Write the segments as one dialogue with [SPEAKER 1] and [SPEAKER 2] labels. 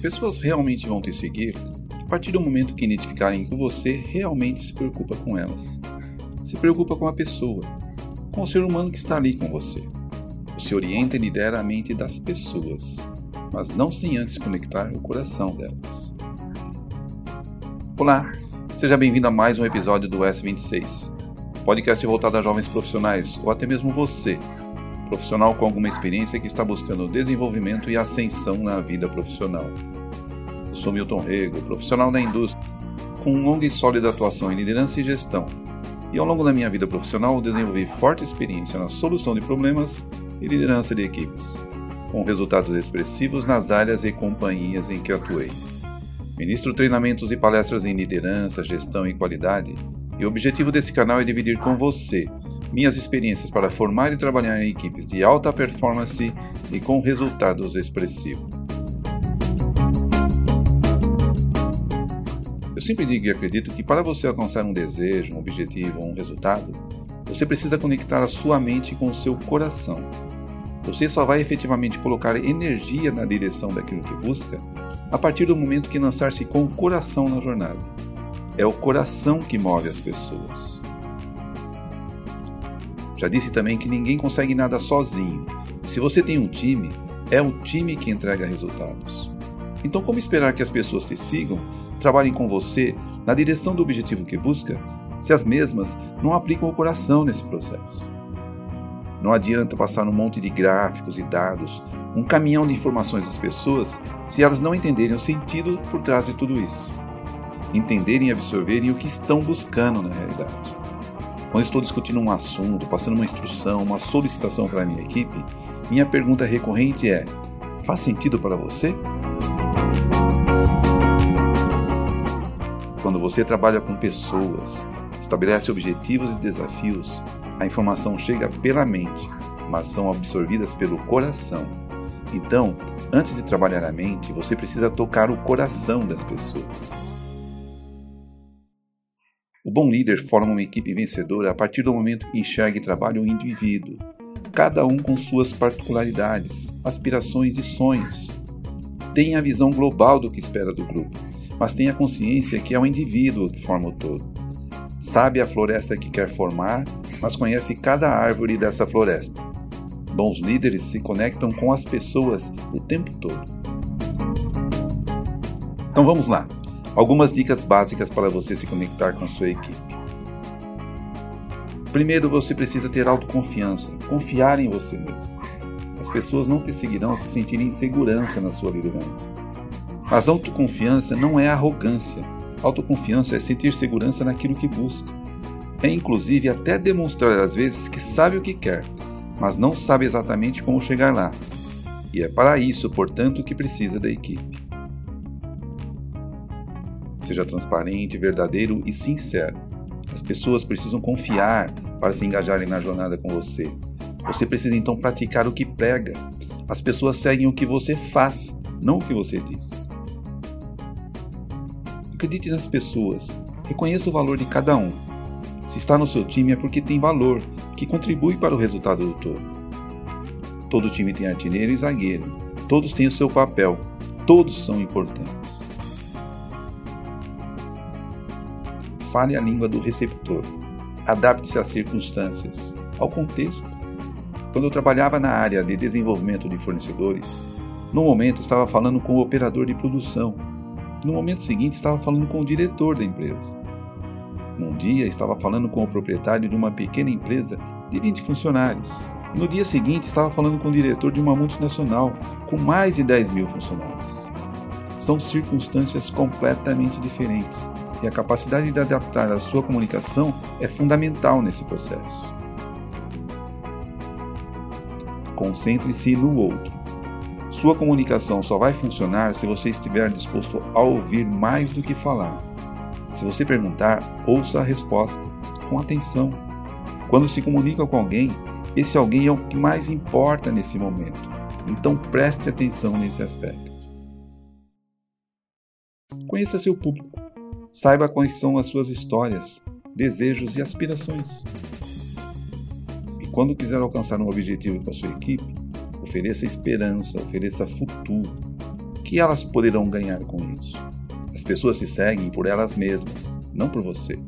[SPEAKER 1] Pessoas realmente vão te seguir a partir do momento que identificarem que você realmente se preocupa com elas. Se preocupa com a pessoa, com o ser humano que está ali com você. Você orienta e lidera a mente das pessoas, mas não sem antes conectar o coração delas. Olá, seja bem-vindo a mais um episódio do S26, podcast voltado a jovens profissionais ou até mesmo você, profissional com alguma experiência que está buscando desenvolvimento e ascensão na vida profissional. Eu sou Milton Rego, profissional da indústria, com longa e sólida atuação em liderança e gestão. E ao longo da minha vida profissional desenvolvi forte experiência na solução de problemas e liderança de equipes, com resultados expressivos nas áreas e companhias em que atuei. Ministro treinamentos e palestras em liderança, gestão e qualidade, e o objetivo desse canal é dividir com você minhas experiências para formar e trabalhar em equipes de alta performance e com resultados expressivos. Eu sempre digo e acredito que para você alcançar um desejo, um objetivo ou um resultado, você precisa conectar a sua mente com o seu coração. Você só vai efetivamente colocar energia na direção daquilo que busca a partir do momento que lançar-se com o coração na jornada. É o coração que move as pessoas. Já disse também que ninguém consegue nada sozinho. Se você tem um time, é o time que entrega resultados. Então, como esperar que as pessoas te sigam, trabalhem com você na direção do objetivo que busca, se as mesmas não aplicam o coração nesse processo? Não adianta passar um monte de gráficos e dados, um caminhão de informações às pessoas, se elas não entenderem o sentido por trás de tudo isso. Entenderem e absorverem o que estão buscando na realidade. Quando estou discutindo um assunto, passando uma instrução, uma solicitação para a minha equipe, minha pergunta recorrente é: faz sentido para você? Quando você trabalha com pessoas, estabelece objetivos e desafios, a informação chega pela mente, mas são absorvidas pelo coração. Então, antes de trabalhar a mente, você precisa tocar o coração das pessoas. O bom líder forma uma equipe vencedora a partir do momento que enxerga e trabalha o indivíduo, cada um com suas particularidades, aspirações e sonhos. Tem a visão global do que espera do grupo, mas tem a consciência que é o indivíduo que forma o todo. Sabe a floresta que quer formar, mas conhece cada árvore dessa floresta. Bons líderes se conectam com as pessoas o tempo todo. Então vamos lá. Algumas dicas básicas para você se conectar com sua equipe. Primeiro, você precisa ter autoconfiança, confiar em você mesmo. As pessoas não te seguirão se sentirem insegurança na sua liderança. Mas autoconfiança não é arrogância. Autoconfiança é sentir segurança naquilo que busca. É inclusive até demonstrar às vezes que sabe o que quer, mas não sabe exatamente como chegar lá. E é para isso, portanto, que precisa da equipe. Seja transparente, verdadeiro e sincero. As pessoas precisam confiar para se engajarem na jornada com você. Você precisa então praticar o que prega. As pessoas seguem o que você faz, não o que você diz. Acredite nas pessoas. Reconheça o valor de cada um. Se está no seu time é porque tem valor, que contribui para o resultado do todo. Todo time tem artilheiro e zagueiro. Todos têm o seu papel. Todos são importantes. Fale a língua do receptor. Adapte-se às circunstâncias, ao contexto. Quando eu trabalhava na área de desenvolvimento de fornecedores, no momento estava falando com o operador de produção. No momento seguinte estava falando com o diretor da empresa. Num dia estava falando com o proprietário de uma pequena empresa de 20 funcionários. no dia seguinte estava falando com o diretor de uma multinacional com mais de 10 mil funcionários. São circunstâncias completamente diferentes e a capacidade de adaptar a sua comunicação é fundamental nesse processo. Concentre-se no outro. Sua comunicação só vai funcionar se você estiver disposto a ouvir mais do que falar. Se você perguntar, ouça a resposta com atenção. Quando se comunica com alguém, esse alguém é o que mais importa nesse momento. Então preste atenção nesse aspecto. Conheça seu público. Saiba quais são as suas histórias, desejos e aspirações. quando quiser alcançar um objetivo com a sua equipe, ofereça esperança, ofereça futuro. O que elas poderão ganhar com isso? As pessoas se seguem por elas mesmas, não por você.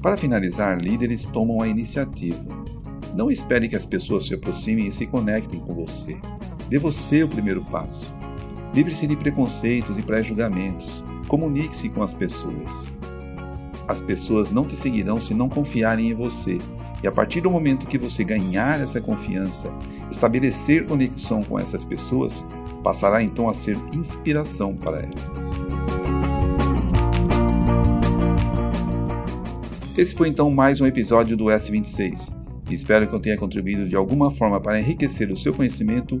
[SPEAKER 1] Para finalizar, líderes tomam a iniciativa. Não espere que as pessoas se aproximem e se conectem com você. Dê você o primeiro passo. Livre-se de preconceitos e pré-julgamentos. Comunique-se com as pessoas. As pessoas não te seguirão se não confiarem em você. E a partir do momento que você ganhar essa confiança, estabelecer conexão com essas pessoas, passará então a ser inspiração para elas. Esse foi então mais um episódio do S26. Espero que eu tenha contribuído de alguma forma para enriquecer o seu conhecimento